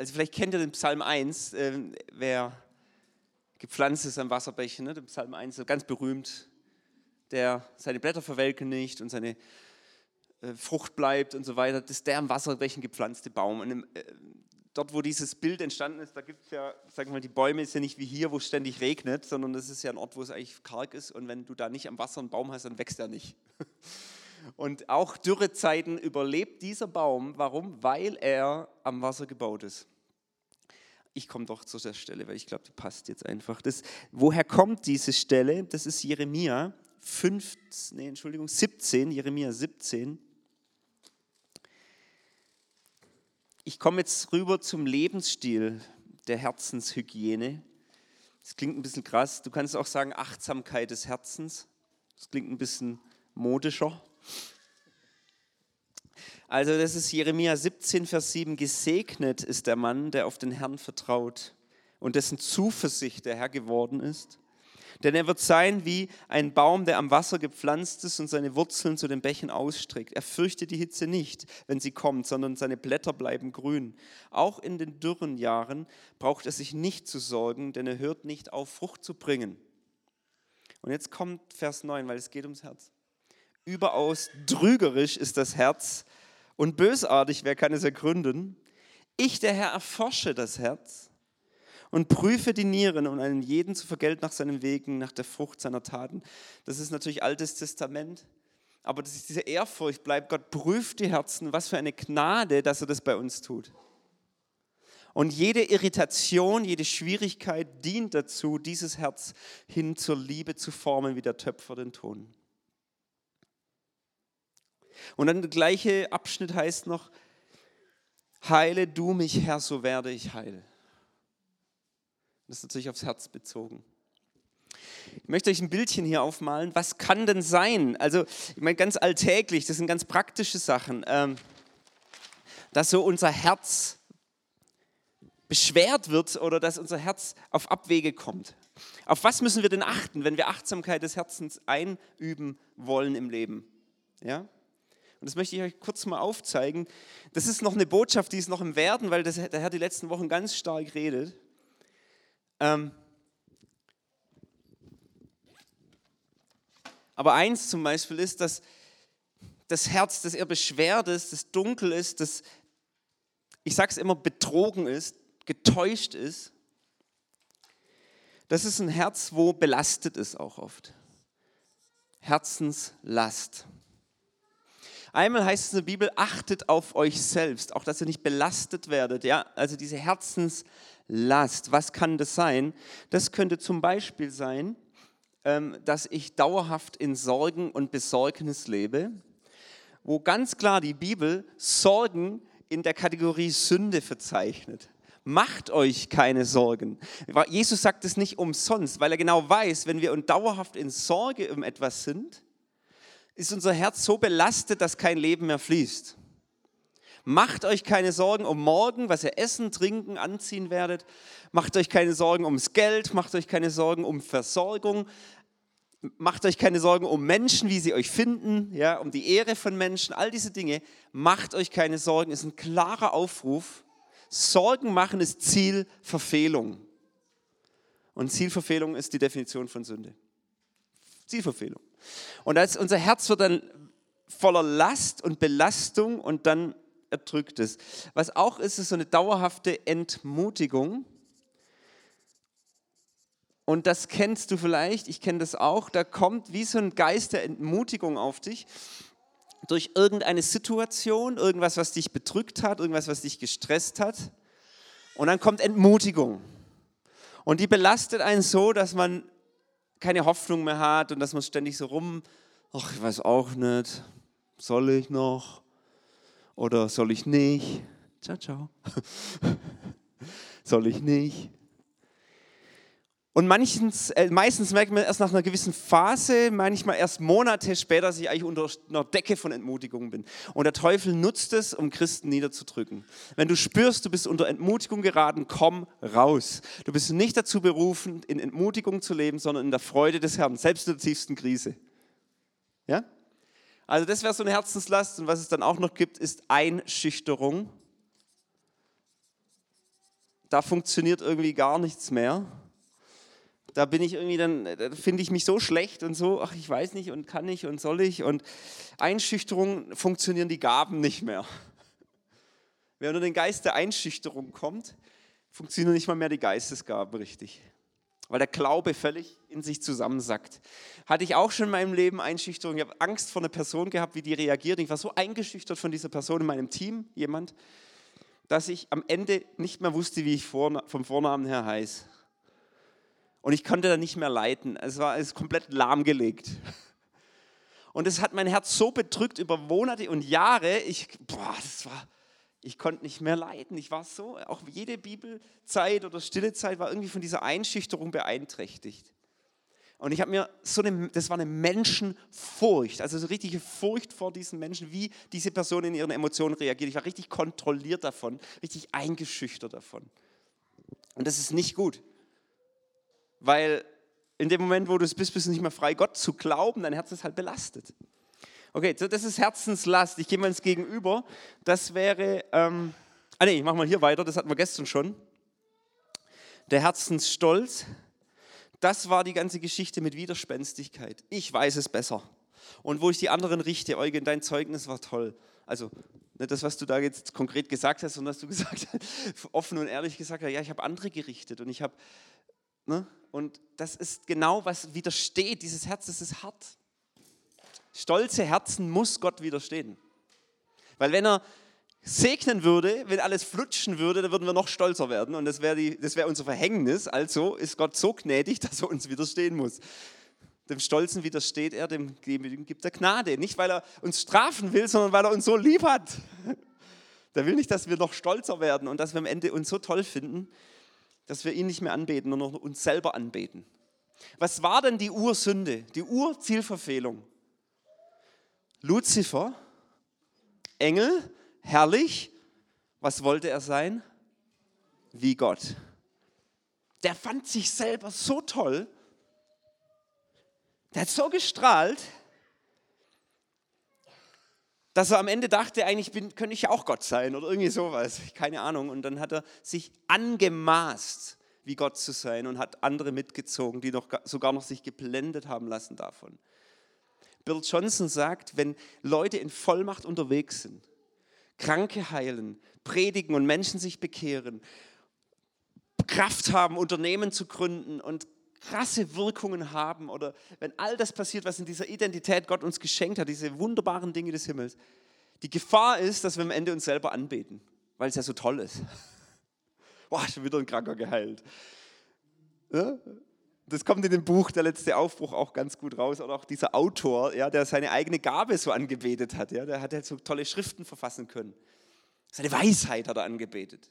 also vielleicht kennt ihr den Psalm 1, äh, wer gepflanzt ist am Wasserbächen, ne? der Psalm 1, so ganz berühmt, der seine Blätter verwelken nicht und seine äh, Frucht bleibt und so weiter. Das ist der am Wasserbächen gepflanzte Baum. Und äh, dort, wo dieses Bild entstanden ist, da gibt es ja, sag mal, die Bäume ist ja nicht wie hier, wo es ständig regnet, sondern das ist ja ein Ort, wo es eigentlich karg ist. Und wenn du da nicht am Wasser einen Baum hast, dann wächst er nicht. Und auch Dürrezeiten überlebt dieser Baum. Warum? Weil er am Wasser gebaut ist. Ich komme doch zu der Stelle, weil ich glaube, die passt jetzt einfach. Das, woher kommt diese Stelle? Das ist Jeremia 5, nee, Entschuldigung, 17, Jeremia 17. Ich komme jetzt rüber zum Lebensstil der Herzenshygiene. Das klingt ein bisschen krass. Du kannst auch sagen Achtsamkeit des Herzens. Das klingt ein bisschen modischer. Also das ist Jeremia 17, Vers 7. Gesegnet ist der Mann, der auf den Herrn vertraut und dessen Zuversicht der Herr geworden ist. Denn er wird sein wie ein Baum, der am Wasser gepflanzt ist und seine Wurzeln zu den Bächen ausstreckt. Er fürchtet die Hitze nicht, wenn sie kommt, sondern seine Blätter bleiben grün. Auch in den dürren Jahren braucht er sich nicht zu sorgen, denn er hört nicht auf, Frucht zu bringen. Und jetzt kommt Vers 9, weil es geht ums Herz. Überaus trügerisch ist das Herz und bösartig, wer kann es ergründen? Ich, der Herr, erforsche das Herz und prüfe die Nieren, um einen jeden zu vergelten nach seinen Wegen, nach der Frucht seiner Taten. Das ist natürlich Altes Testament, aber das ist diese Ehrfurcht bleibt. Gott prüft die Herzen, was für eine Gnade, dass er das bei uns tut. Und jede Irritation, jede Schwierigkeit dient dazu, dieses Herz hin zur Liebe zu formen, wie der Töpfer den Ton. Und dann der gleiche Abschnitt heißt noch, heile du mich, Herr, so werde ich heil. Das ist natürlich aufs Herz bezogen. Ich möchte euch ein Bildchen hier aufmalen. Was kann denn sein? Also, ich meine, ganz alltäglich, das sind ganz praktische Sachen, ähm, dass so unser Herz beschwert wird oder dass unser Herz auf Abwege kommt. Auf was müssen wir denn achten, wenn wir Achtsamkeit des Herzens einüben wollen im Leben? Ja? Und das möchte ich euch kurz mal aufzeigen. Das ist noch eine Botschaft, die ist noch im Werden, weil das, der Herr die letzten Wochen ganz stark redet. Ähm aber eins zum Beispiel ist, dass das Herz, das eher beschwert ist, das dunkel ist, das, ich sage es immer, betrogen ist, getäuscht ist, das ist ein Herz, wo belastet ist auch oft. Herzenslast. Einmal heißt es in der Bibel, achtet auf euch selbst, auch dass ihr nicht belastet werdet. Ja? Also diese Herzenslast, was kann das sein? Das könnte zum Beispiel sein, ähm, dass ich dauerhaft in Sorgen und Besorgnis lebe, wo ganz klar die Bibel Sorgen in der Kategorie Sünde verzeichnet. Macht euch keine Sorgen. Jesus sagt es nicht umsonst, weil er genau weiß, wenn wir dauerhaft in Sorge um etwas sind, ist unser Herz so belastet, dass kein Leben mehr fließt. Macht euch keine Sorgen um morgen, was ihr essen, trinken, anziehen werdet. Macht euch keine Sorgen ums Geld, macht euch keine Sorgen um Versorgung. Macht euch keine Sorgen um Menschen, wie sie euch finden, ja, um die Ehre von Menschen, all diese Dinge. Macht euch keine Sorgen, ist ein klarer Aufruf. Sorgen machen ist Zielverfehlung. Und Zielverfehlung ist die Definition von Sünde. Zielverfehlung. Und als unser Herz wird dann voller Last und Belastung und dann erdrückt es. Was auch ist, ist so eine dauerhafte Entmutigung. Und das kennst du vielleicht, ich kenne das auch, da kommt wie so ein Geist der Entmutigung auf dich durch irgendeine Situation, irgendwas, was dich bedrückt hat, irgendwas, was dich gestresst hat. Und dann kommt Entmutigung. Und die belastet einen so, dass man keine Hoffnung mehr hat und dass man ständig so rum, ach, ich weiß auch nicht, soll ich noch oder soll ich nicht? Ciao, ciao. soll ich nicht? Und manchens, äh, meistens merkt man erst nach einer gewissen Phase, manchmal erst Monate später, dass ich eigentlich unter einer Decke von Entmutigung bin. Und der Teufel nutzt es, um Christen niederzudrücken. Wenn du spürst, du bist unter Entmutigung geraten, komm raus. Du bist nicht dazu berufen, in Entmutigung zu leben, sondern in der Freude des Herrn, selbst in der tiefsten Krise. Ja? Also das wäre so eine Herzenslast. Und was es dann auch noch gibt, ist Einschüchterung. da funktioniert irgendwie gar nichts mehr. Da bin ich irgendwie dann, da finde ich mich so schlecht und so, ach, ich weiß nicht und kann nicht und soll ich. Und Einschüchterung funktionieren die Gaben nicht mehr. Wenn unter den Geist der Einschüchterung kommt, funktionieren nicht mal mehr die Geistesgaben richtig. Weil der Glaube völlig in sich zusammensackt. Hatte ich auch schon in meinem Leben Einschüchterung. Ich habe Angst vor einer Person gehabt, wie die reagiert. Ich war so eingeschüchtert von dieser Person in meinem Team, jemand, dass ich am Ende nicht mehr wusste, wie ich vom Vornamen her heiße. Und ich konnte da nicht mehr leiten. Es war es komplett lahmgelegt. Und es hat mein Herz so bedrückt über Monate und Jahre. Ich, boah, das war, ich konnte nicht mehr leiden. Ich war so, auch jede Bibelzeit oder stille Zeit war irgendwie von dieser Einschüchterung beeinträchtigt. Und ich habe mir so eine, das war eine Menschenfurcht, also so richtige Furcht vor diesen Menschen, wie diese Person in ihren Emotionen reagiert. Ich war richtig kontrolliert davon, richtig eingeschüchtert davon. Und das ist nicht gut. Weil in dem Moment, wo du es bist, bist du nicht mehr frei, Gott zu glauben, dein Herz ist halt belastet. Okay, so das ist Herzenslast. Ich gehe mal ins Gegenüber. Das wäre, ähm, ah nee, ich mache mal hier weiter, das hatten wir gestern schon. Der Herzensstolz, das war die ganze Geschichte mit Widerspenstigkeit. Ich weiß es besser. Und wo ich die anderen richte, Eugen, dein Zeugnis war toll. Also nicht das, was du da jetzt konkret gesagt hast, sondern dass du gesagt hast, offen und ehrlich gesagt hast, ja, ich habe andere gerichtet und ich habe, ne? Und das ist genau, was widersteht. Dieses Herz, das ist hart. Stolze Herzen muss Gott widerstehen. Weil wenn er segnen würde, wenn alles flutschen würde, dann würden wir noch stolzer werden. Und das wäre wär unser Verhängnis. Also ist Gott so gnädig, dass er uns widerstehen muss. Dem Stolzen widersteht er, dem Demütigen gibt er Gnade. Nicht, weil er uns strafen will, sondern weil er uns so lieb hat. Der will nicht, dass wir noch stolzer werden und dass wir am Ende uns so toll finden, dass wir ihn nicht mehr anbeten, nur noch uns selber anbeten. Was war denn die Ursünde, die Urzielverfehlung? Luzifer, Engel, herrlich, was wollte er sein? Wie Gott. Der fand sich selber so toll, der hat so gestrahlt, dass er am Ende dachte, eigentlich bin, könnte ich ja auch Gott sein oder irgendwie sowas, keine Ahnung. Und dann hat er sich angemaßt, wie Gott zu sein und hat andere mitgezogen, die noch, sogar noch sich geblendet haben lassen davon. Bill Johnson sagt, wenn Leute in Vollmacht unterwegs sind, Kranke heilen, predigen und Menschen sich bekehren, Kraft haben, Unternehmen zu gründen und krasse Wirkungen haben oder wenn all das passiert, was in dieser Identität Gott uns geschenkt hat, diese wunderbaren Dinge des Himmels, die Gefahr ist, dass wir am Ende uns selber anbeten, weil es ja so toll ist. Boah, schon wieder ein Kranker geheilt. Ja? Das kommt in dem Buch Der letzte Aufbruch auch ganz gut raus. Oder auch dieser Autor, ja, der seine eigene Gabe so angebetet hat. Ja, der hat halt so tolle Schriften verfassen können. Seine Weisheit hat er angebetet.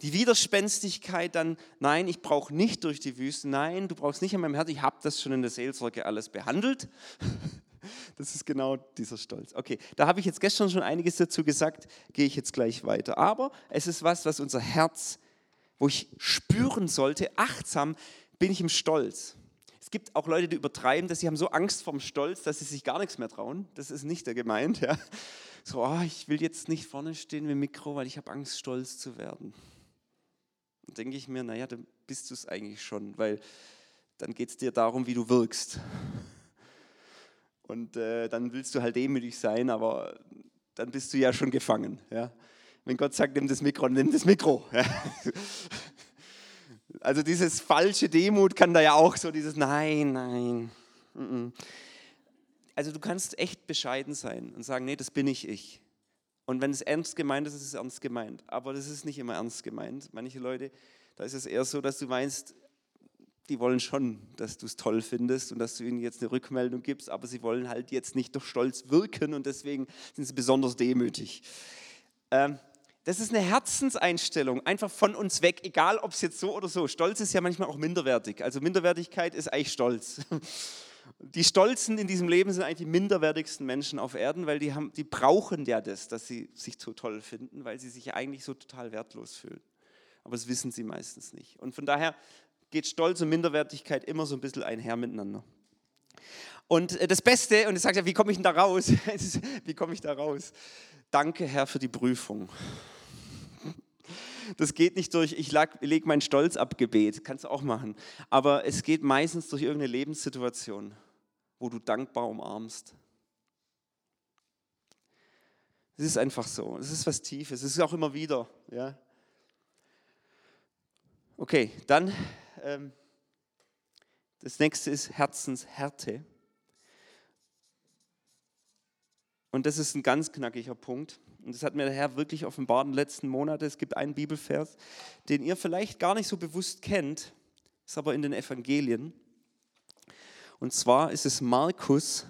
Die Widerspenstigkeit dann, nein, ich brauche nicht durch die Wüste, nein, du brauchst nicht an meinem Herz, ich habe das schon in der Seelsorge alles behandelt. Das ist genau dieser Stolz. Okay, da habe ich jetzt gestern schon einiges dazu gesagt, gehe ich jetzt gleich weiter. Aber es ist was, was unser Herz, wo ich spüren sollte, achtsam bin ich im Stolz. Es gibt auch Leute, die übertreiben dass sie haben so Angst vorm Stolz, dass sie sich gar nichts mehr trauen. Das ist nicht der gemeint. Ja. So, oh, ich will jetzt nicht vorne stehen mit dem Mikro, weil ich habe Angst, stolz zu werden denke ich mir, naja, dann bist du es eigentlich schon, weil dann geht es dir darum, wie du wirkst. Und äh, dann willst du halt demütig sein, aber dann bist du ja schon gefangen. Ja? Wenn Gott sagt, nimm das Mikro, nimm das Mikro. Ja? Also dieses falsche Demut kann da ja auch so dieses Nein, nein. Also du kannst echt bescheiden sein und sagen, nee, das bin nicht ich. Und wenn es ernst gemeint ist, ist es ernst gemeint. Aber das ist nicht immer ernst gemeint. Manche Leute, da ist es eher so, dass du meinst, die wollen schon, dass du es toll findest und dass du ihnen jetzt eine Rückmeldung gibst, aber sie wollen halt jetzt nicht durch Stolz wirken und deswegen sind sie besonders demütig. Ähm, das ist eine Herzenseinstellung, einfach von uns weg, egal ob es jetzt so oder so. Stolz ist ja manchmal auch minderwertig. Also Minderwertigkeit ist eigentlich Stolz. Die Stolzen in diesem Leben sind eigentlich die minderwertigsten Menschen auf Erden, weil die, haben, die brauchen ja das, dass sie sich so toll finden, weil sie sich eigentlich so total wertlos fühlen. Aber das wissen sie meistens nicht. Und von daher geht Stolz und Minderwertigkeit immer so ein bisschen einher miteinander. Und äh, das Beste, und ich sage ja, wie komme ich denn da raus? wie komme ich da raus? Danke, Herr, für die Prüfung. Das geht nicht durch, ich lege meinen Stolz ab Gebet, kannst du auch machen. Aber es geht meistens durch irgendeine Lebenssituation, wo du dankbar umarmst. Es ist einfach so. Es ist was Tiefes. Es ist auch immer wieder. Ja. Okay, dann ähm, das nächste ist Herzenshärte. Und das ist ein ganz knackiger Punkt. Und das hat mir der Herr wirklich offenbart in den letzten Monaten. Es gibt einen Bibelvers, den ihr vielleicht gar nicht so bewusst kennt, ist aber in den Evangelien. Und zwar ist es Markus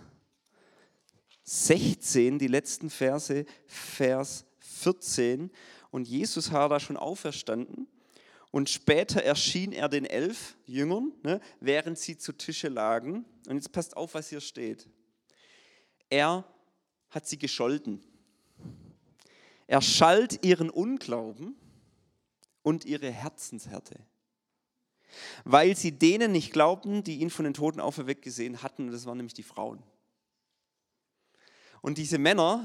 16, die letzten Verse, Vers 14. Und Jesus war da schon auferstanden. Und später erschien er den elf Jüngern, ne, während sie zu Tische lagen. Und jetzt passt auf, was hier steht. Er hat sie gescholten. Er schalt ihren Unglauben und ihre Herzenshärte, weil sie denen nicht glaubten, die ihn von den Toten auferweckt gesehen hatten. Das waren nämlich die Frauen. Und diese Männer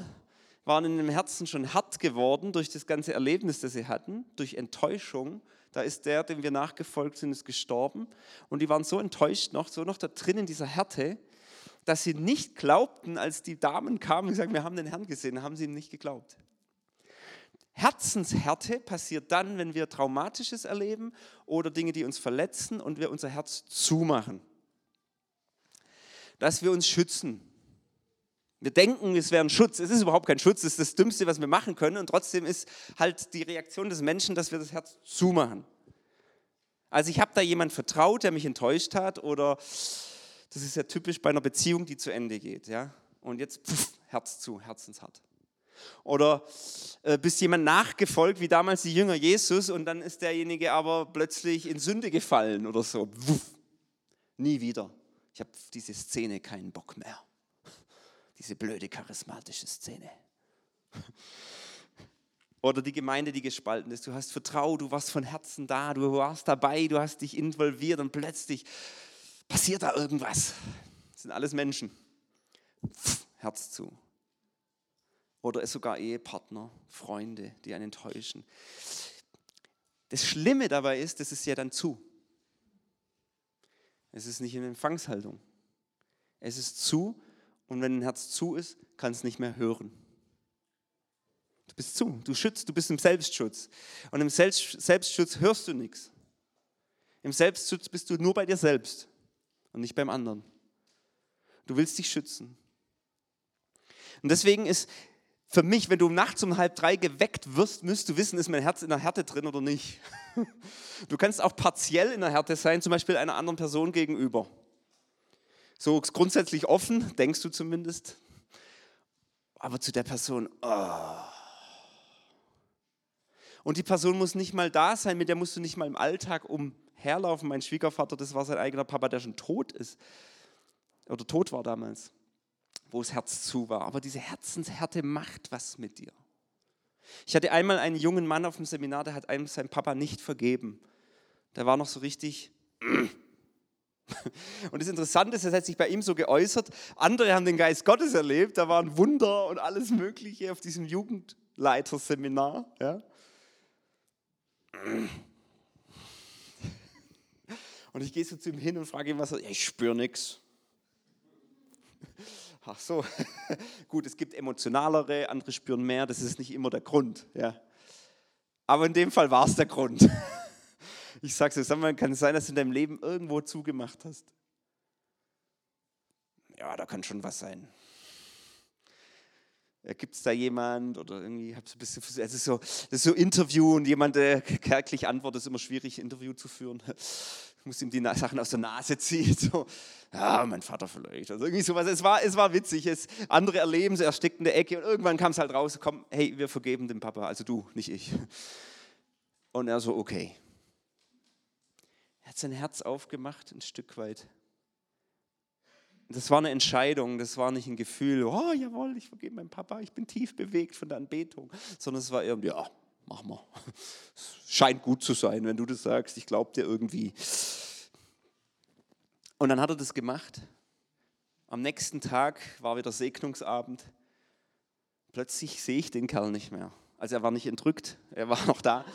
waren in dem Herzen schon hart geworden durch das ganze Erlebnis, das sie hatten, durch Enttäuschung. Da ist der, dem wir nachgefolgt sind, ist gestorben. Und die waren so enttäuscht noch, so noch da drin in dieser Härte, dass sie nicht glaubten, als die Damen kamen und sagten, wir haben den Herrn gesehen, haben sie ihm nicht geglaubt. Herzenshärte passiert dann, wenn wir Traumatisches erleben oder Dinge, die uns verletzen und wir unser Herz zumachen. Dass wir uns schützen. Wir denken, es wäre ein Schutz. Es ist überhaupt kein Schutz, es ist das Dümmste, was wir machen können. Und trotzdem ist halt die Reaktion des Menschen, dass wir das Herz zumachen. Also ich habe da jemand vertraut, der mich enttäuscht hat oder das ist ja typisch bei einer Beziehung, die zu Ende geht. Ja? Und jetzt pff, Herz zu, herzenshart. Oder äh, bist jemand nachgefolgt, wie damals die Jünger Jesus, und dann ist derjenige aber plötzlich in Sünde gefallen oder so. Wuff, nie wieder. Ich habe diese Szene keinen Bock mehr. Diese blöde charismatische Szene. Oder die Gemeinde, die gespalten ist. Du hast vertraut, du warst von Herzen da, du warst dabei, du hast dich involviert und plötzlich passiert da irgendwas. Das sind alles Menschen. Pff, Herz zu. Oder es sogar Ehepartner, Freunde, die einen enttäuschen. Das Schlimme dabei ist, das ist ja dann zu. Es ist nicht in Empfangshaltung. Es ist zu und wenn ein Herz zu ist, kann es nicht mehr hören. Du bist zu, du schützt, du bist im Selbstschutz. Und im Selbstschutz hörst du nichts. Im Selbstschutz bist du nur bei dir selbst und nicht beim anderen. Du willst dich schützen. Und deswegen ist für mich, wenn du nachts um halb drei geweckt wirst, müsst du wissen, ist mein Herz in der Härte drin oder nicht. Du kannst auch partiell in der Härte sein, zum Beispiel einer anderen Person gegenüber. So grundsätzlich offen, denkst du zumindest. Aber zu der Person, oh. Und die Person muss nicht mal da sein, mit der musst du nicht mal im Alltag um herlaufen. Mein Schwiegervater, das war sein eigener Papa, der schon tot ist. Oder tot war damals, wo das Herz zu war. Aber diese Herzenshärte macht was mit dir. Ich hatte einmal einen jungen Mann auf dem Seminar, der hat einem sein Papa nicht vergeben. Der war noch so richtig. Und das Interessante ist, das hat sich bei ihm so geäußert. Andere haben den Geist Gottes erlebt, da waren Wunder und alles Mögliche auf diesem Jugendleiterseminar. Ja. Und ich gehe so zu ihm hin und frage ihn, was er, ja, ich spüre nichts. Ach so, gut, es gibt emotionalere, andere spüren mehr, das ist nicht immer der Grund. Ja. Aber in dem Fall war es der Grund. Ich sage es, kann es sein, dass du in deinem Leben irgendwo zugemacht hast? Ja, da kann schon was sein. Gibt es da jemand oder irgendwie, hab so ein bisschen, es ist so, ist so Interview und jemand, der kärglich antwortet, ist immer schwierig, Interview zu führen. Ich muss ihm die Sachen aus der Nase ziehen. So, ja, mein Vater vielleicht. Also irgendwie sowas. Es war, es war witzig. Es, andere erleben es, er steckt in der Ecke und irgendwann kam es halt raus, komm, hey, wir vergeben dem Papa, also du, nicht ich. Und er so, okay. Er hat sein Herz aufgemacht, ein Stück weit das war eine Entscheidung, das war nicht ein Gefühl, oh jawohl, ich vergebe meinem Papa, ich bin tief bewegt von der Anbetung, sondern es war irgendwie, ja, mach mal. Scheint gut zu sein, wenn du das sagst, ich glaube dir irgendwie. Und dann hat er das gemacht. Am nächsten Tag war wieder Segnungsabend. Plötzlich sehe ich den Kerl nicht mehr. Also er war nicht entrückt, er war noch da.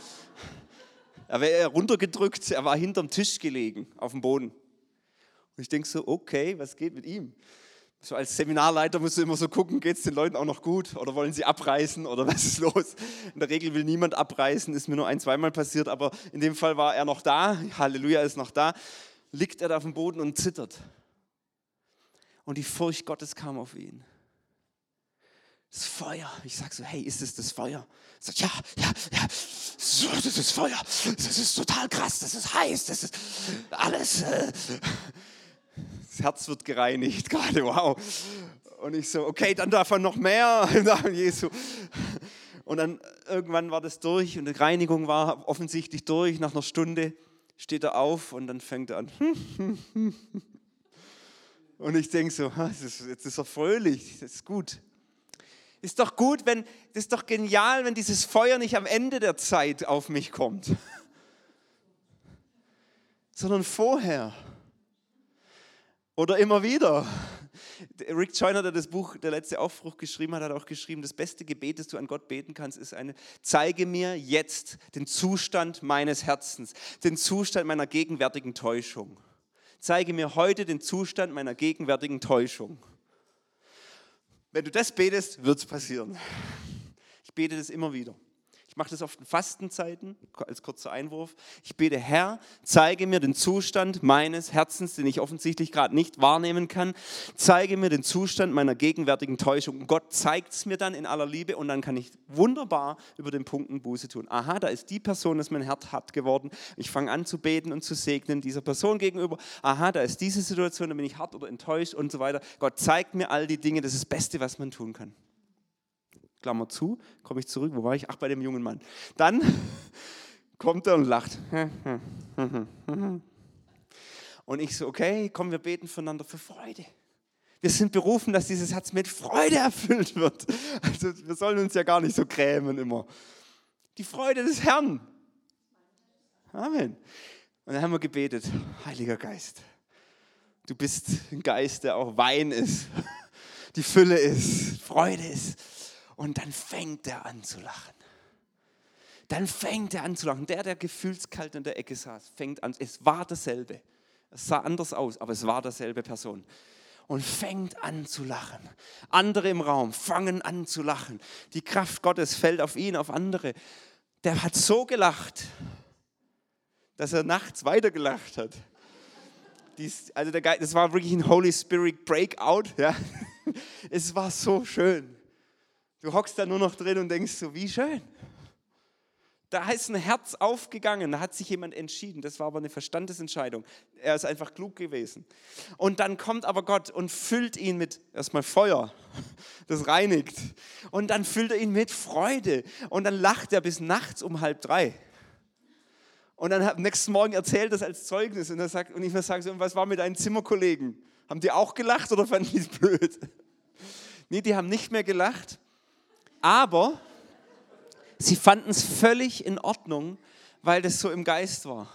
Er wäre runtergedrückt, er war hinterm Tisch gelegen, auf dem Boden. Und ich denke so, okay, was geht mit ihm? So als Seminarleiter musst du immer so gucken, geht es den Leuten auch noch gut oder wollen sie abreißen oder was ist los? In der Regel will niemand abreißen, ist mir nur ein, zweimal passiert, aber in dem Fall war er noch da, Halleluja ist noch da, liegt er da auf dem Boden und zittert. Und die Furcht Gottes kam auf ihn. Das Feuer. Ich sage so, hey, ist es das Feuer? Er sagt, ja, ja, ja, so, das ist Feuer. Das ist total krass, das ist heiß, das ist alles. Äh, Herz wird gereinigt gerade, wow. Und ich so, okay, dann davon noch mehr im Namen Jesu. Und dann irgendwann war das durch und die Reinigung war offensichtlich durch. Nach einer Stunde steht er auf und dann fängt er an. Und ich denke so, jetzt ist er fröhlich, das ist gut. Ist doch gut, wenn, das ist doch genial, wenn dieses Feuer nicht am Ende der Zeit auf mich kommt, sondern vorher. Oder immer wieder. Rick Joyner, der das Buch Der letzte Aufbruch geschrieben hat, hat auch geschrieben, das beste Gebet, das du an Gott beten kannst, ist eine, zeige mir jetzt den Zustand meines Herzens, den Zustand meiner gegenwärtigen Täuschung. Zeige mir heute den Zustand meiner gegenwärtigen Täuschung. Wenn du das betest, wird es passieren. Ich bete das immer wieder mache das oft in Fastenzeiten, als kurzer Einwurf. Ich bete, Herr, zeige mir den Zustand meines Herzens, den ich offensichtlich gerade nicht wahrnehmen kann. Zeige mir den Zustand meiner gegenwärtigen Täuschung. Gott zeigt es mir dann in aller Liebe und dann kann ich wunderbar über den Punkten Buße tun. Aha, da ist die Person, das mein Herz hat geworden. Ich fange an zu beten und zu segnen dieser Person gegenüber. Aha, da ist diese Situation, da bin ich hart oder enttäuscht und so weiter. Gott zeigt mir all die Dinge. Das ist das Beste, was man tun kann. Klammer zu, komme ich zurück, wo war ich? Ach, bei dem jungen Mann. Dann kommt er und lacht. Und ich so, okay, komm, wir beten füreinander für Freude. Wir sind berufen, dass dieses Herz mit Freude erfüllt wird. Also wir sollen uns ja gar nicht so grämen immer. Die Freude des Herrn. Amen. Und dann haben wir gebetet, Heiliger Geist, du bist ein Geist, der auch Wein ist, die Fülle ist, Freude ist. Und dann fängt er an zu lachen. Dann fängt er an zu lachen. Der, der gefühlskalt in der Ecke saß, fängt an. Es war dasselbe. Es sah anders aus, aber es war dasselbe Person. Und fängt an zu lachen. Andere im Raum fangen an zu lachen. Die Kraft Gottes fällt auf ihn, auf andere. Der hat so gelacht, dass er nachts weiter gelacht hat. Dies, also der das war wirklich ein Holy Spirit Breakout. Ja. Es war so schön. Du hockst da nur noch drin und denkst so, wie schön. Da ist ein Herz aufgegangen, da hat sich jemand entschieden. Das war aber eine Verstandesentscheidung. Er ist einfach klug gewesen. Und dann kommt aber Gott und füllt ihn mit erstmal Feuer, das reinigt. Und dann füllt er ihn mit Freude. Und dann lacht er bis nachts um halb drei. Und dann am nächsten Morgen erzählt das als Zeugnis. Und, er sagt, und ich sagen, so, was war mit deinen Zimmerkollegen? Haben die auch gelacht oder fanden die es blöd? Nee, die haben nicht mehr gelacht aber sie fanden es völlig in Ordnung, weil das so im Geist war.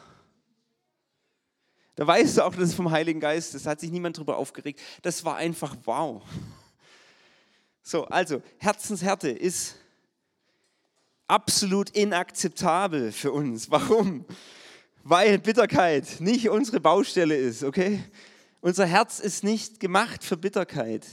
Da weißt du auch, das ist vom Heiligen Geist, da hat sich niemand drüber aufgeregt. Das war einfach wow. So, also Herzenshärte ist absolut inakzeptabel für uns. Warum? Weil Bitterkeit nicht unsere Baustelle ist, okay? Unser Herz ist nicht gemacht für Bitterkeit.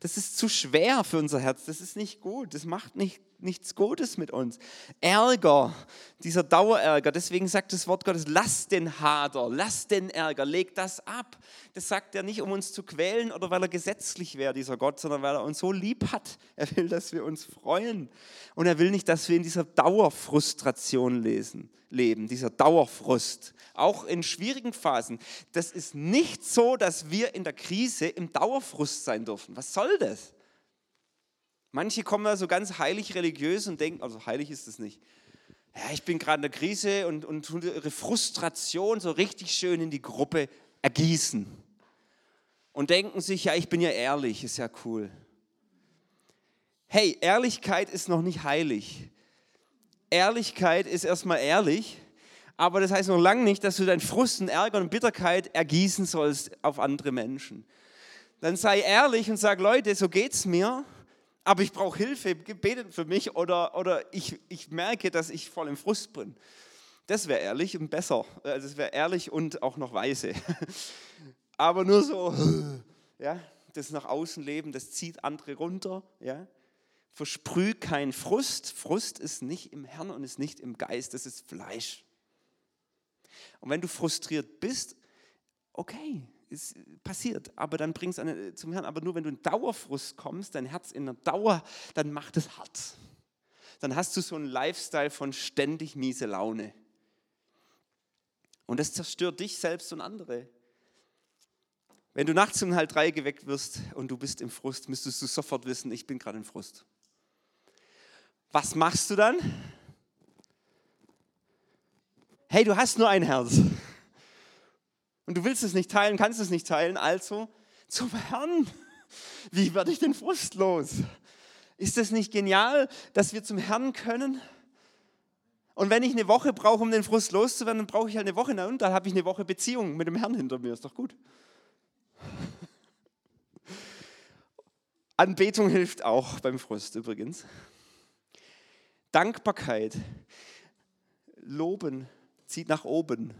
Das ist zu schwer für unser Herz. Das ist nicht gut. Das macht nicht, nichts Gutes mit uns. Ärger, dieser Dauerärger. Deswegen sagt das Wort Gottes, lass den Hader, lass den Ärger, leg das ab. Das sagt er nicht, um uns zu quälen oder weil er gesetzlich wäre, dieser Gott, sondern weil er uns so lieb hat. Er will, dass wir uns freuen. Und er will nicht, dass wir in dieser Dauerfrustration lesen, leben, dieser Dauerfrust auch in schwierigen Phasen. Das ist nicht so, dass wir in der Krise im Dauerfrust sein dürfen. Was soll das? Manche kommen da so ganz heilig religiös und denken, also heilig ist es nicht. Ja, ich bin gerade in der Krise und, und tun ihre Frustration so richtig schön in die Gruppe ergießen. Und denken sich, ja, ich bin ja ehrlich, ist ja cool. Hey, Ehrlichkeit ist noch nicht heilig. Ehrlichkeit ist erstmal ehrlich aber das heißt noch lange nicht, dass du deinen Frust und Ärger und Bitterkeit ergießen sollst auf andere Menschen. Dann sei ehrlich und sag, Leute, so geht's mir, aber ich brauche Hilfe, betet für mich oder, oder ich, ich merke, dass ich voll im Frust bin. Das wäre ehrlich und besser. Also es wäre ehrlich und auch noch weise. Aber nur so, ja, das nach außen leben, das zieht andere runter, ja. Versprüh kein Frust. Frust ist nicht im Herrn und ist nicht im Geist, das ist Fleisch. Und wenn du frustriert bist, okay, es passiert, aber dann bringst du zum Herrn. Aber nur wenn du in Dauerfrust kommst, dein Herz in der Dauer, dann macht es hart. Dann hast du so einen Lifestyle von ständig miese Laune. Und das zerstört dich selbst und andere. Wenn du nachts um halb drei geweckt wirst und du bist im Frust, müsstest du sofort wissen, ich bin gerade im Frust. Was machst du dann? Hey, du hast nur ein Herz. Und du willst es nicht teilen, kannst es nicht teilen, also zum Herrn. Wie werde ich den Frust los? Ist das nicht genial, dass wir zum Herrn können? Und wenn ich eine Woche brauche, um den Frust loszuwerden, dann brauche ich halt eine Woche. Na und dann habe ich eine Woche Beziehung mit dem Herrn hinter mir. Ist doch gut. Anbetung hilft auch beim Frust übrigens. Dankbarkeit, Loben zieht nach oben.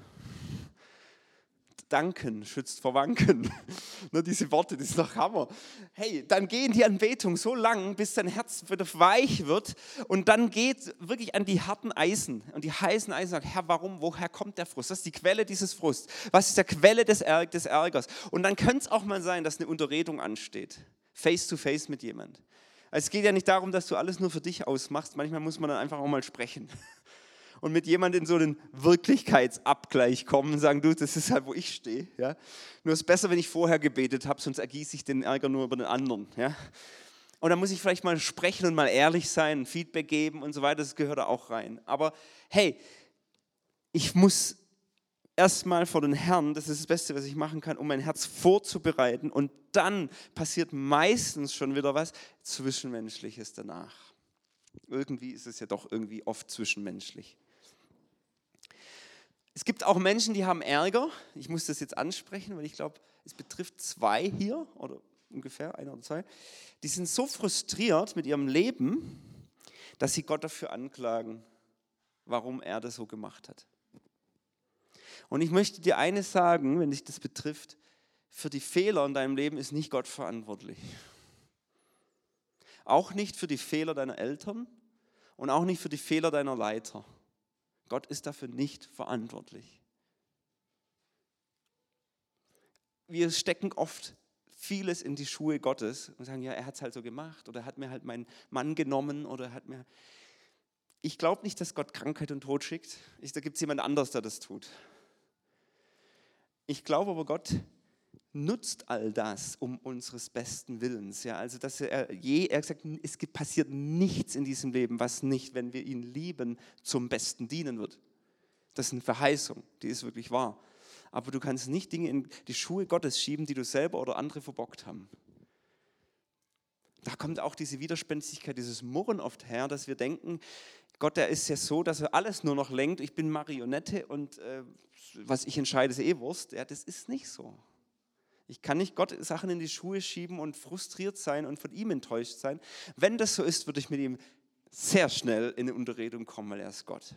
Danken schützt vor Wanken. Nur diese Worte, das ist doch Hammer. Hey, dann gehen die Anbetung so lang, bis dein Herz wieder weich wird und dann geht wirklich an die harten Eisen und die heißen Eisen sagen, Herr, warum, woher kommt der Frust? Was ist die Quelle dieses Frusts? Was ist der Quelle des, Ärg des Ärgers? Und dann könnte es auch mal sein, dass eine Unterredung ansteht, face to face mit jemand. Es geht ja nicht darum, dass du alles nur für dich ausmachst. Manchmal muss man dann einfach auch mal sprechen und mit jemandem in so einen Wirklichkeitsabgleich kommen und sagen, du, das ist halt, wo ich stehe. Ja? Nur ist besser, wenn ich vorher gebetet habe, sonst ergieße ich den Ärger nur über den anderen. Ja? Und dann muss ich vielleicht mal sprechen und mal ehrlich sein, Feedback geben und so weiter, das gehört da auch rein. Aber hey, ich muss erstmal vor den Herrn, das ist das Beste, was ich machen kann, um mein Herz vorzubereiten. Und dann passiert meistens schon wieder was Zwischenmenschliches danach. Irgendwie ist es ja doch irgendwie oft zwischenmenschlich. Es gibt auch Menschen, die haben Ärger. Ich muss das jetzt ansprechen, weil ich glaube, es betrifft zwei hier oder ungefähr, einer oder zwei. Die sind so frustriert mit ihrem Leben, dass sie Gott dafür anklagen, warum er das so gemacht hat. Und ich möchte dir eines sagen, wenn dich das betrifft, für die Fehler in deinem Leben ist nicht Gott verantwortlich. Auch nicht für die Fehler deiner Eltern und auch nicht für die Fehler deiner Leiter. Gott ist dafür nicht verantwortlich. Wir stecken oft vieles in die Schuhe Gottes und sagen, ja, er hat es halt so gemacht oder er hat mir halt meinen Mann genommen oder hat mir... Ich glaube nicht, dass Gott Krankheit und Tod schickt. Ich, da gibt es jemand anders, der das tut. Ich glaube aber, Gott nutzt all das um unseres besten Willens. Ja, also dass er je, er sagt, es passiert nichts in diesem Leben, was nicht, wenn wir ihn lieben, zum Besten dienen wird. Das ist eine Verheißung, die ist wirklich wahr. Aber du kannst nicht Dinge in die Schuhe Gottes schieben, die du selber oder andere verbockt haben. Da kommt auch diese Widerspenstigkeit, dieses Murren oft her, dass wir denken, Gott, der ist ja so, dass er alles nur noch lenkt. Ich bin Marionette und äh, was ich entscheide, ist eh Wurst. Ja, das ist nicht so. Ich kann nicht Gott Sachen in die Schuhe schieben und frustriert sein und von ihm enttäuscht sein. Wenn das so ist, würde ich mit ihm sehr schnell in eine Unterredung kommen, weil er ist Gott.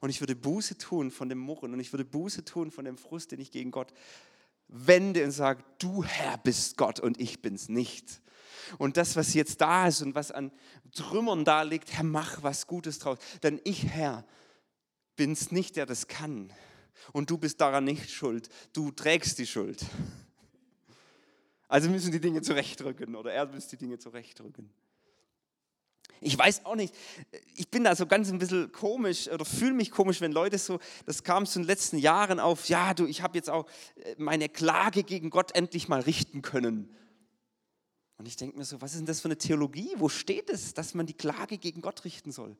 Und ich würde Buße tun von dem Murren und ich würde Buße tun von dem Frust, den ich gegen Gott wende und sage, du Herr bist Gott und ich bin's nicht. Und das, was jetzt da ist und was an Trümmern da liegt, Herr, mach was Gutes draus. Denn ich, Herr, bin's nicht, der das kann und du bist daran nicht schuld. Du trägst die Schuld. Also müssen die Dinge zurechtrücken oder er muss die Dinge zurechtrücken. Ich weiß auch nicht, ich bin da so ganz ein bisschen komisch oder fühle mich komisch, wenn Leute so, das kam in den letzten Jahren auf, ja, du, ich habe jetzt auch äh, meine Klage gegen Gott endlich mal richten können. Und ich denke mir so, was ist denn das für eine Theologie? Wo steht es, dass man die Klage gegen Gott richten soll?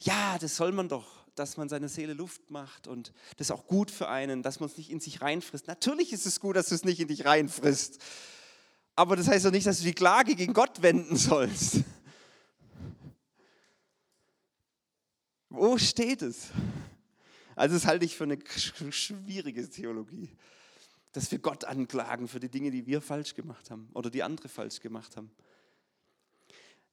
Ja, das soll man doch dass man seine Seele Luft macht und das ist auch gut für einen, dass man es nicht in sich reinfrisst. Natürlich ist es gut, dass du es nicht in dich reinfrisst. Aber das heißt doch nicht, dass du die Klage gegen Gott wenden sollst. Wo steht es? Also das halte ich für eine schwierige Theologie, dass wir Gott anklagen für die Dinge, die wir falsch gemacht haben oder die andere falsch gemacht haben.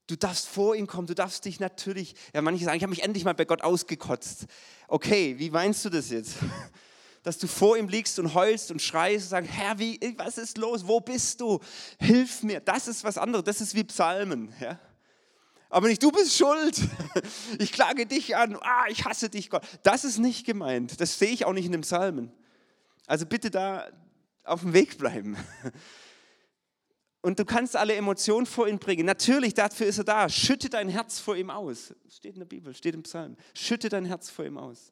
Du darfst vor ihn kommen, du darfst dich natürlich, ja manche sagen, ich habe mich endlich mal bei Gott ausgekotzt. Okay, wie meinst du das jetzt? Dass du vor ihm liegst und heulst und schreist und sagst, Herr, wie, was ist los? Wo bist du? Hilf mir. Das ist was anderes, das ist wie Psalmen. Ja? Aber nicht, du bist schuld. Ich klage dich an. Ah, ich hasse dich, Gott. Das ist nicht gemeint. Das sehe ich auch nicht in den Psalmen. Also bitte da auf dem Weg bleiben. Und du kannst alle Emotionen vor ihn bringen. Natürlich, dafür ist er da. Schütte dein Herz vor ihm aus. Steht in der Bibel, steht im Psalm. Schütte dein Herz vor ihm aus.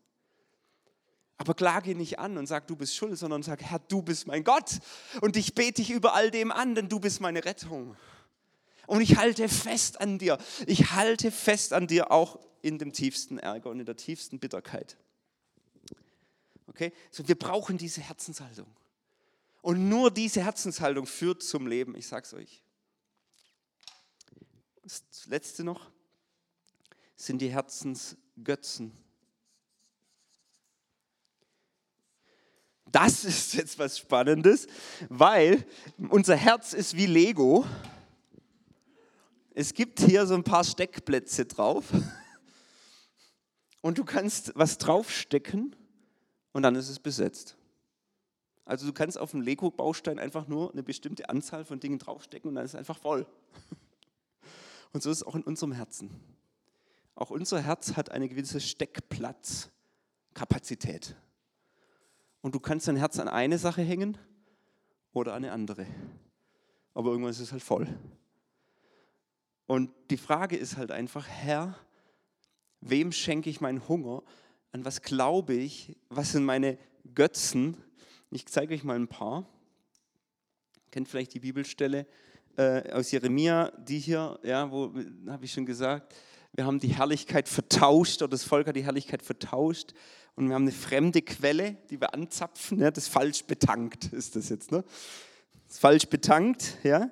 Aber klage ihn nicht an und sag, du bist schuld, sondern sag, Herr, du bist mein Gott. Und ich bete dich über all dem an, denn du bist meine Rettung. Und ich halte fest an dir. Ich halte fest an dir auch in dem tiefsten Ärger und in der tiefsten Bitterkeit. Okay? So, wir brauchen diese Herzenshaltung. Und nur diese Herzenshaltung führt zum Leben, ich sag's euch. Das letzte noch sind die Herzensgötzen. Das ist jetzt was Spannendes, weil unser Herz ist wie Lego. Es gibt hier so ein paar Steckplätze drauf und du kannst was draufstecken und dann ist es besetzt. Also du kannst auf dem Lego-Baustein einfach nur eine bestimmte Anzahl von Dingen draufstecken und dann ist es einfach voll. Und so ist es auch in unserem Herzen. Auch unser Herz hat eine gewisse Steckplatzkapazität. Und du kannst dein Herz an eine Sache hängen oder an eine andere. Aber irgendwann ist es halt voll. Und die Frage ist halt einfach, Herr, wem schenke ich meinen Hunger? An was glaube ich? Was sind meine Götzen? Ich zeige euch mal ein paar. Kennt vielleicht die Bibelstelle äh, aus Jeremia, die hier, ja, wo habe ich schon gesagt, wir haben die Herrlichkeit vertauscht oder das Volk hat die Herrlichkeit vertauscht und wir haben eine fremde Quelle, die wir anzapfen. Ja, das falsch betankt, ist das jetzt, ne? Das falsch betankt, ja.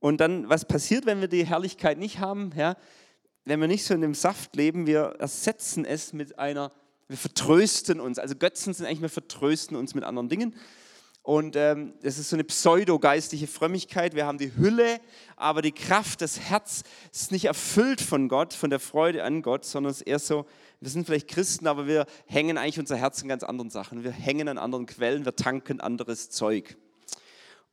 Und dann, was passiert, wenn wir die Herrlichkeit nicht haben? Ja, wenn wir nicht so in dem Saft leben, wir ersetzen es mit einer wir vertrösten uns. Also Götzen sind eigentlich, wir vertrösten uns mit anderen Dingen. Und ähm, ist so eine pseudo-geistliche Frömmigkeit. Wir haben die Hülle, aber die Kraft, das Herz ist nicht erfüllt von Gott, von der Freude an Gott, sondern es ist eher so, wir sind vielleicht Christen, aber wir hängen eigentlich unser Herz in ganz anderen Sachen. Wir hängen an anderen Quellen, wir tanken anderes Zeug.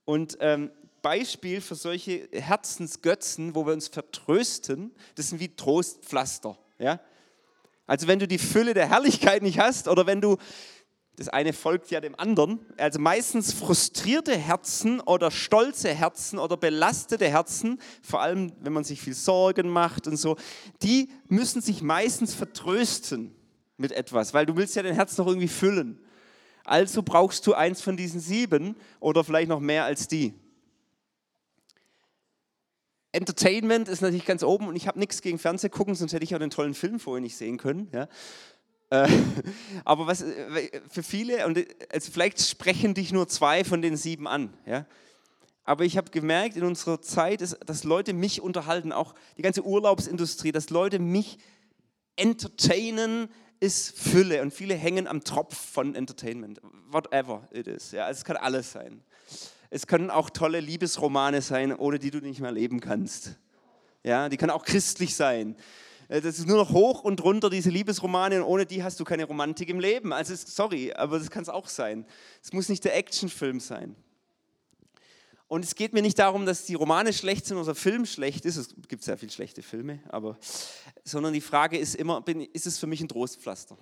Und ähm, Beispiel für solche Herzensgötzen, wo wir uns vertrösten, das sind wie Trostpflaster. Ja? Also wenn du die Fülle der Herrlichkeit nicht hast oder wenn du, das eine folgt ja dem anderen, also meistens frustrierte Herzen oder stolze Herzen oder belastete Herzen, vor allem wenn man sich viel Sorgen macht und so, die müssen sich meistens vertrösten mit etwas, weil du willst ja dein Herz noch irgendwie füllen. Also brauchst du eins von diesen sieben oder vielleicht noch mehr als die. Entertainment ist natürlich ganz oben und ich habe nichts gegen Fernseh gucken, sonst hätte ich auch den tollen Film vorher nicht sehen können. Ja. Äh, aber was äh, für viele, und also vielleicht sprechen dich nur zwei von den sieben an. Ja. Aber ich habe gemerkt in unserer Zeit, dass Leute mich unterhalten, auch die ganze Urlaubsindustrie, dass Leute mich entertainen, ist Fülle. Und viele hängen am Tropf von Entertainment. Whatever it is. Ja, also es kann alles sein. Es können auch tolle Liebesromane sein, ohne die du nicht mehr leben kannst. Ja, die können auch christlich sein. Äh, das ist nur noch hoch und runter, diese Liebesromane, und ohne die hast du keine Romantik im Leben. Also, sorry, aber das kann es auch sein. Es muss nicht der Actionfilm sein. Und es geht mir nicht darum, dass die Romane schlecht sind oder der Film schlecht ist. Es gibt sehr viele schlechte Filme, aber sondern die Frage ist immer, ist es für mich ein Trostpflaster?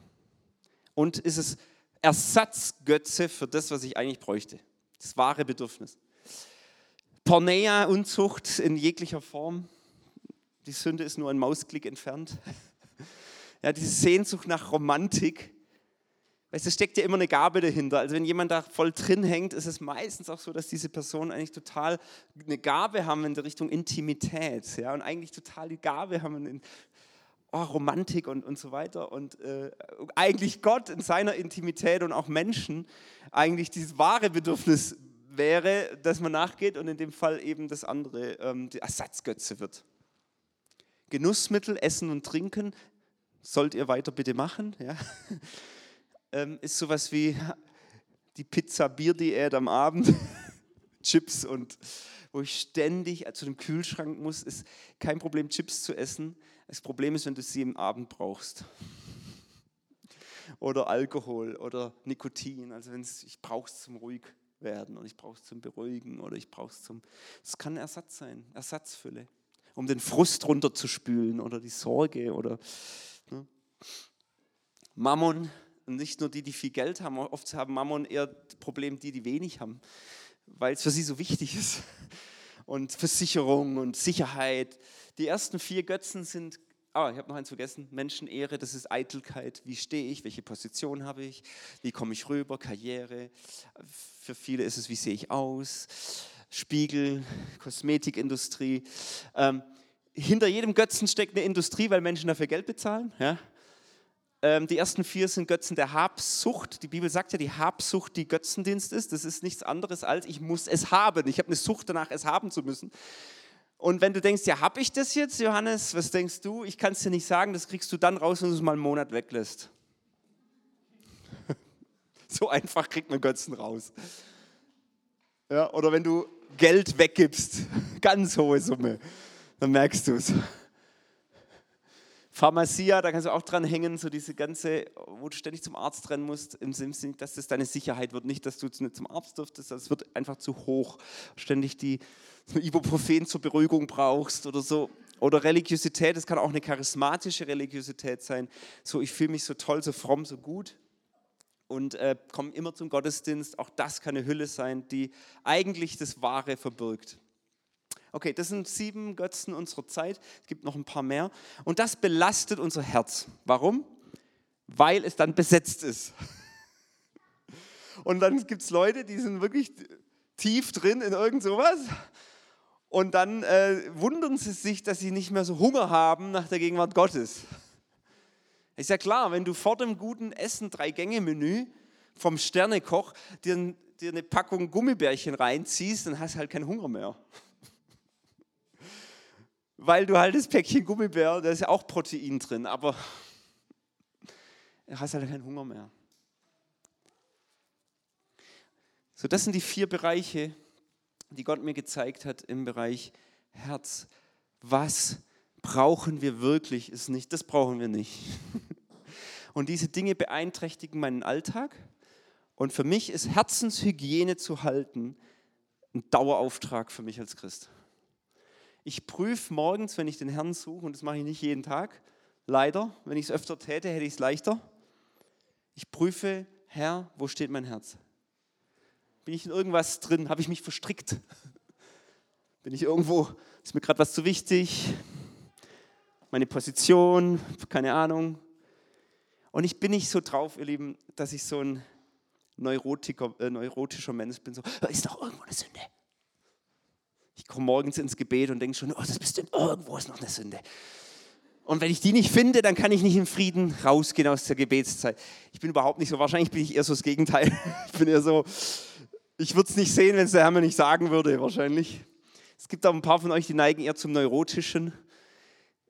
Und ist es Ersatzgötze für das, was ich eigentlich bräuchte? Das wahre Bedürfnis. Porneia, Unzucht in jeglicher Form. Die Sünde ist nur ein Mausklick entfernt. Ja, diese Sehnsucht nach Romantik. Weißt, es steckt ja immer eine Gabe dahinter. Also wenn jemand da voll drin hängt, ist es meistens auch so, dass diese Personen eigentlich total eine Gabe haben in der Richtung Intimität. Ja, und eigentlich total die Gabe haben in oh, Romantik und, und so weiter. Und äh, eigentlich Gott in seiner Intimität und auch Menschen eigentlich dieses wahre Bedürfnis wäre, dass man nachgeht und in dem Fall eben das andere ähm, die Ersatzgötze wird. Genussmittel, Essen und Trinken sollt ihr weiter bitte machen. Ja? ähm, ist sowas wie die Pizza-Bier-Diät am Abend. Chips und wo ich ständig zu dem Kühlschrank muss, ist kein Problem, Chips zu essen. Das Problem ist, wenn du sie im Abend brauchst. Oder Alkohol oder Nikotin. Also wenn ich brauche es zum ruhig werden und ich brauche es zum Beruhigen oder ich brauche es zum. Es kann Ersatz sein, Ersatzfülle, um den Frust runterzuspülen oder die Sorge oder ne? Mammon. Nicht nur die, die viel Geld haben, oft haben Mammon eher das Problem die, die wenig haben weil es für sie so wichtig ist. Und Versicherung und Sicherheit. Die ersten vier Götzen sind, ah, ich habe noch eins vergessen, Menschenehre, das ist Eitelkeit. Wie stehe ich, welche Position habe ich, wie komme ich rüber, Karriere. Für viele ist es, wie sehe ich aus, Spiegel, Kosmetikindustrie. Ähm, hinter jedem Götzen steckt eine Industrie, weil Menschen dafür Geld bezahlen. Ja? Ähm, die ersten vier sind Götzen der Habsucht. Die Bibel sagt ja, die Habsucht, die Götzendienst ist. Das ist nichts anderes als, ich muss es haben. Ich habe eine Sucht danach, es haben zu müssen. Und wenn du denkst, ja, habe ich das jetzt, Johannes? Was denkst du? Ich kann es dir nicht sagen, das kriegst du dann raus, wenn du es mal einen Monat weglässt. so einfach kriegt man Götzen raus. Ja, oder wenn du Geld weggibst, ganz hohe Summe, dann merkst du es. Pharmacia, da kannst du auch dran hängen, so diese ganze, wo du ständig zum Arzt rennen musst, im Sinne, dass das deine Sicherheit wird. Nicht, dass du nicht zum Arzt dürftest, es wird einfach zu hoch. Ständig die Ibuprofen zur Beruhigung brauchst oder so. Oder Religiosität, das kann auch eine charismatische Religiosität sein. So, ich fühle mich so toll, so fromm, so gut und äh, komme immer zum Gottesdienst. Auch das kann eine Hülle sein, die eigentlich das Wahre verbirgt. Okay, das sind sieben Götzen unserer Zeit. Es gibt noch ein paar mehr. Und das belastet unser Herz. Warum? Weil es dann besetzt ist. Und dann gibt es Leute, die sind wirklich tief drin in irgend sowas. Und dann äh, wundern sie sich, dass sie nicht mehr so Hunger haben nach der Gegenwart Gottes. Ist ja klar, wenn du vor dem guten Essen Drei-Gänge-Menü vom Sternekoch dir, dir eine Packung Gummibärchen reinziehst, dann hast du halt keinen Hunger mehr weil du halt das Päckchen Gummibär, da ist ja auch Protein drin, aber du hast halt keinen Hunger mehr. So, das sind die vier Bereiche, die Gott mir gezeigt hat im Bereich Herz. Was brauchen wir wirklich? Ist nicht, das brauchen wir nicht. Und diese Dinge beeinträchtigen meinen Alltag. Und für mich ist Herzenshygiene zu halten ein Dauerauftrag für mich als Christ. Ich prüfe morgens, wenn ich den Herrn suche, und das mache ich nicht jeden Tag, leider, wenn ich es öfter täte, hätte ich es leichter. Ich prüfe, Herr, wo steht mein Herz? Bin ich in irgendwas drin? Habe ich mich verstrickt? Bin ich irgendwo, ist mir gerade was zu wichtig? Meine Position, keine Ahnung. Und ich bin nicht so drauf, ihr Lieben, dass ich so ein Neurotiker, äh, neurotischer Mensch bin. So, ist doch irgendwo eine Sünde. Komme morgens ins Gebet und denke schon, oh, das ist bestimmt irgendwo ist noch eine Sünde. Und wenn ich die nicht finde, dann kann ich nicht im Frieden rausgehen aus der Gebetszeit. Ich bin überhaupt nicht so, wahrscheinlich bin ich eher so das Gegenteil. Ich bin eher so, ich würde es nicht sehen, wenn es der Herr mir nicht sagen würde, wahrscheinlich. Es gibt auch ein paar von euch, die neigen eher zum Neurotischen.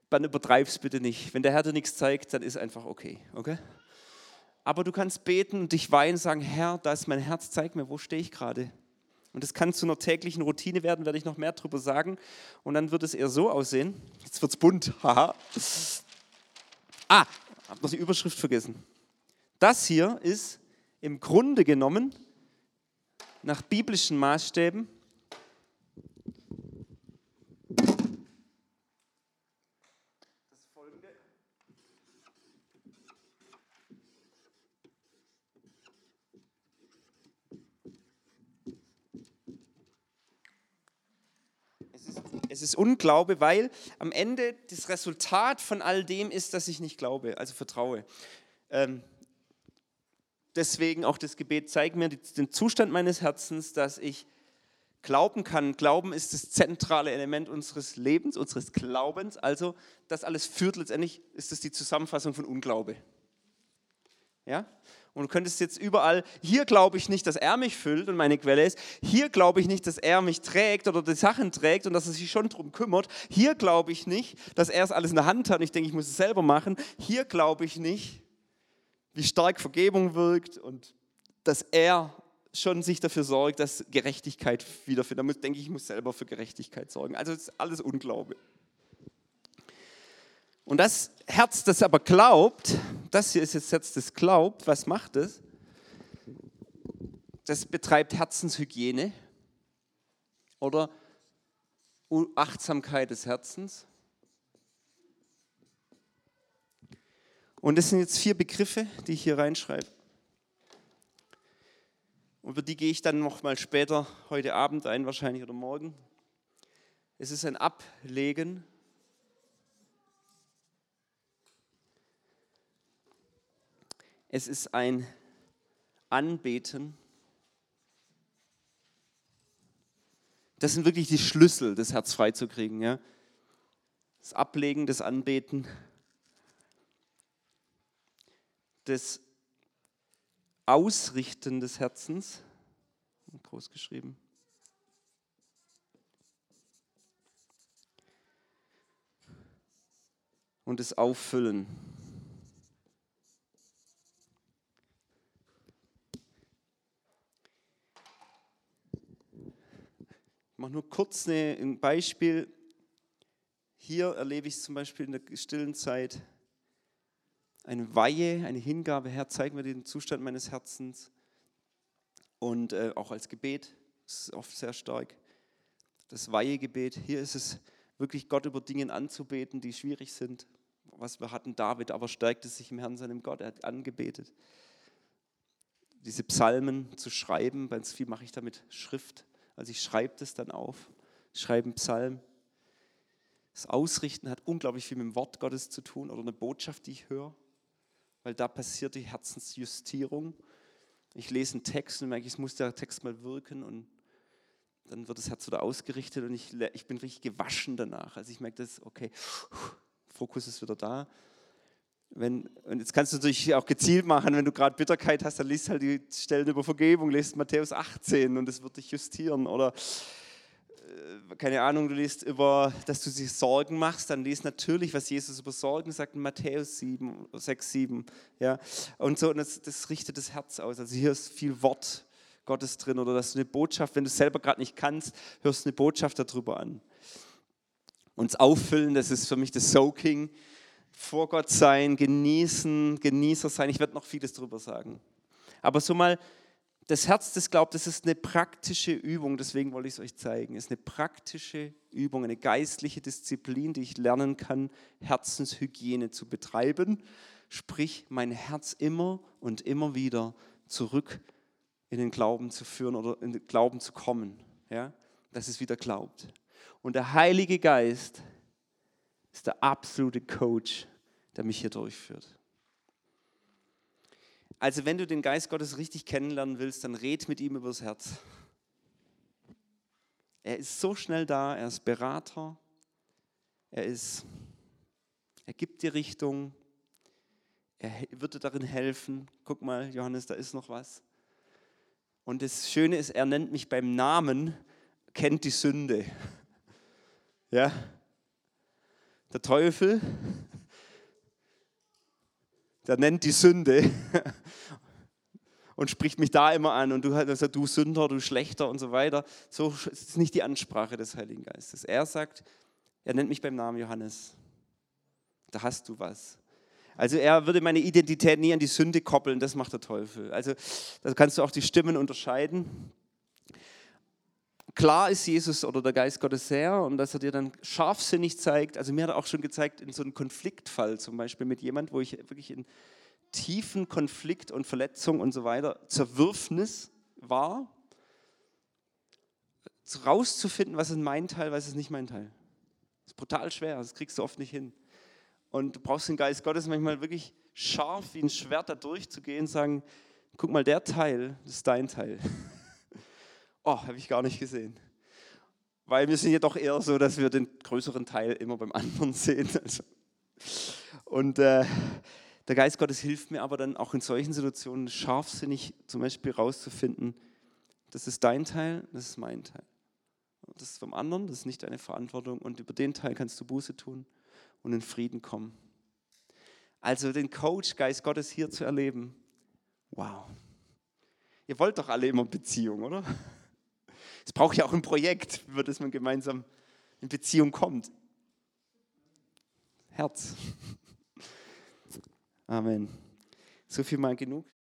Dann übertreib's bitte nicht. Wenn der Herr dir nichts zeigt, dann ist einfach okay, okay? Aber du kannst beten und dich weinen sagen, Herr, da ist mein Herz, zeig mir, wo stehe ich gerade? Und das kann zu einer täglichen Routine werden, werde ich noch mehr darüber sagen. Und dann wird es eher so aussehen. Jetzt wird es bunt. Haha. ah, habe noch die Überschrift vergessen. Das hier ist im Grunde genommen nach biblischen Maßstäben Es ist Unglaube, weil am Ende das Resultat von all dem ist, dass ich nicht glaube, also vertraue. Ähm, deswegen auch das Gebet, zeig mir den Zustand meines Herzens, dass ich glauben kann. Glauben ist das zentrale Element unseres Lebens, unseres Glaubens. Also das alles führt letztendlich, ist das die Zusammenfassung von Unglaube. Ja? Und du könntest jetzt überall, hier glaube ich nicht, dass er mich füllt und meine Quelle ist. Hier glaube ich nicht, dass er mich trägt oder die Sachen trägt und dass er sich schon darum kümmert. Hier glaube ich nicht, dass er es alles in der Hand hat und ich denke, ich muss es selber machen. Hier glaube ich nicht, wie stark Vergebung wirkt und dass er schon sich dafür sorgt, dass Gerechtigkeit wiederfindet. Da denke ich, ich muss selber für Gerechtigkeit sorgen. Also ist alles Unglaube. Und das Herz, das aber glaubt, das hier ist jetzt Herz, das glaubt, was macht es? Das betreibt Herzenshygiene oder Achtsamkeit des Herzens. Und das sind jetzt vier Begriffe, die ich hier reinschreibe. Über die gehe ich dann noch mal später heute Abend ein, wahrscheinlich oder morgen. Es ist ein Ablegen. Es ist ein Anbeten. Das sind wirklich die Schlüssel, das Herz freizukriegen. Ja? Das Ablegen, das Anbeten, das Ausrichten des Herzens, groß geschrieben. Und das Auffüllen. Mache nur kurz ein Beispiel. Hier erlebe ich zum Beispiel in der stillen Zeit eine Weihe, eine Hingabe. Herr, zeig mir den Zustand meines Herzens. Und äh, auch als Gebet, das ist oft sehr stark. Das Weihegebet, hier ist es wirklich Gott über Dinge anzubeten, die schwierig sind. Was wir hatten, David aber stärkte sich im Herrn seinem Gott, er hat angebetet. Diese Psalmen zu schreiben, ganz viel mache ich damit Schrift. Also ich schreibe das dann auf, schreibe einen Psalm. Das Ausrichten hat unglaublich viel mit dem Wort Gottes zu tun oder eine Botschaft, die ich höre weil da passiert die Herzensjustierung. Ich lese einen Text und merke, es muss der Text mal wirken und dann wird das Herz wieder ausgerichtet und ich, ich bin richtig gewaschen danach. Also ich merke das, okay, Fokus ist wieder da. Wenn, und jetzt kannst du natürlich auch gezielt machen, wenn du gerade Bitterkeit hast, dann liest halt die Stellen über Vergebung, lest Matthäus 18 und es wird dich justieren. Oder keine Ahnung, du liest über, dass du sich Sorgen machst, dann liest natürlich, was Jesus über Sorgen sagt in Matthäus 7, 6, 7. Ja? Und so, und das, das richtet das Herz aus. Also hier ist viel Wort Gottes drin oder dass du eine Botschaft, wenn du es selber gerade nicht kannst, hörst du eine Botschaft darüber an. Und das Auffüllen, das ist für mich das Soaking, vor Gott sein, genießen, Genießer sein. Ich werde noch vieles darüber sagen. Aber so mal das Herz, das glaubt, das ist eine praktische Übung, deswegen wollte ich es euch zeigen. Es ist eine praktische Übung, eine geistliche Disziplin, die ich lernen kann, Herzenshygiene zu betreiben. Sprich, mein Herz immer und immer wieder zurück in den Glauben zu führen oder in den Glauben zu kommen. Ja? Dass es wieder glaubt. Und der Heilige Geist ist der absolute Coach, der mich hier durchführt. Also wenn du den Geist Gottes richtig kennenlernen willst, dann red mit ihm übers Herz. Er ist so schnell da, er ist Berater, er ist, er gibt dir Richtung, er wird dir darin helfen. Guck mal, Johannes, da ist noch was. Und das Schöne ist, er nennt mich beim Namen, kennt die Sünde. Ja? Der Teufel der nennt die Sünde und spricht mich da immer an und du halt also du Sünder, du Schlechter und so weiter. So ist nicht die Ansprache des Heiligen Geistes. Er sagt, er nennt mich beim Namen Johannes. Da hast du was. Also er würde meine Identität nie an die Sünde koppeln, das macht der Teufel. Also da kannst du auch die Stimmen unterscheiden. Klar ist Jesus oder der Geist Gottes sehr und dass er dir dann scharfsinnig zeigt. Also mir hat er auch schon gezeigt, in so einem Konfliktfall zum Beispiel mit jemand, wo ich wirklich in tiefen Konflikt und Verletzung und so weiter, Zerwürfnis war, rauszufinden, was ist mein Teil, was ist nicht mein Teil. Das ist brutal schwer, das kriegst du oft nicht hin. Und du brauchst den Geist Gottes manchmal wirklich scharf wie ein Schwert da durchzugehen und sagen, guck mal, der Teil, das ist dein Teil. oh, habe ich gar nicht gesehen. Weil wir sind ja doch eher so, dass wir den größeren Teil immer beim anderen sehen. Also. Und äh, der Geist Gottes hilft mir aber dann auch in solchen Situationen scharfsinnig zum Beispiel rauszufinden, das ist dein Teil, das ist mein Teil. Das ist vom anderen, das ist nicht deine Verantwortung und über den Teil kannst du Buße tun und in Frieden kommen. Also den Coach Geist Gottes hier zu erleben, wow. Ihr Ihr wollt doch alle immer Beziehung, oder? Es braucht ja auch ein Projekt, über das man gemeinsam in Beziehung kommt. Herz. Amen. So viel mal genug.